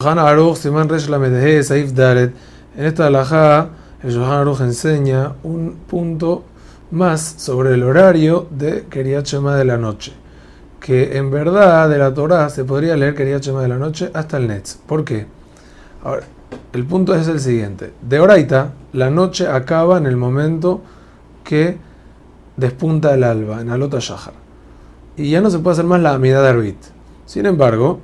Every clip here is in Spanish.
Simán Saif Dalet. En esta alajá, el Shulchan Aruch enseña un punto más sobre el horario de Keriat Shema de la noche. Que en verdad de la Torah se podría leer Keriat Shema de la noche hasta el Netz. ¿Por qué? Ahora, el punto es el siguiente. De Oraita, la noche acaba en el momento que despunta el alba, en Alota Shahar. Y ya no se puede hacer más la amidad de Arbit. Sin embargo,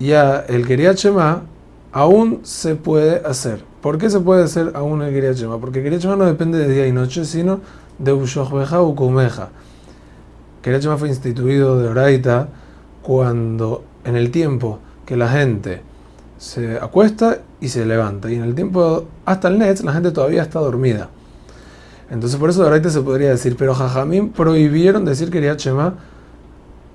ya el Keriat Shema aún se puede hacer. ¿Por qué se puede hacer aún el Keriat? Porque el no depende de día y noche, sino de Ushochbeja u Kumeja. Keriat fue instituido de Oraita cuando en el tiempo que la gente se acuesta y se levanta. Y en el tiempo hasta el Netz la gente todavía está dormida. Entonces por eso de Oraita se podría decir, pero Jajamín prohibieron decir Keriat Shema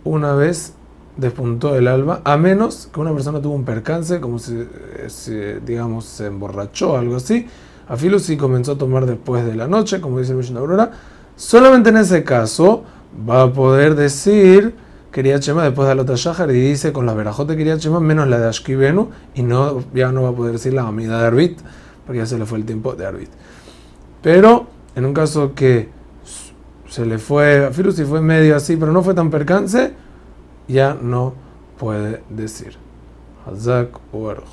una vez despuntó el alba, a menos que una persona tuvo un percance, como si, si digamos, se emborrachó o algo así. A Filo si comenzó a tomar después de la noche, como dice el Mishnah Aurora. Solamente en ese caso va a poder decir quería Chema después de Alota Shahar y dice con la verajote quería Chema menos la de Ashkibenu y no, ya no va a poder decir la amida de Arbit, porque ya se le fue el tiempo de Arbit. Pero en un caso que se le fue, a Filo si fue medio así, pero no fue tan percance, ya no puede decir. Hazak Uarj.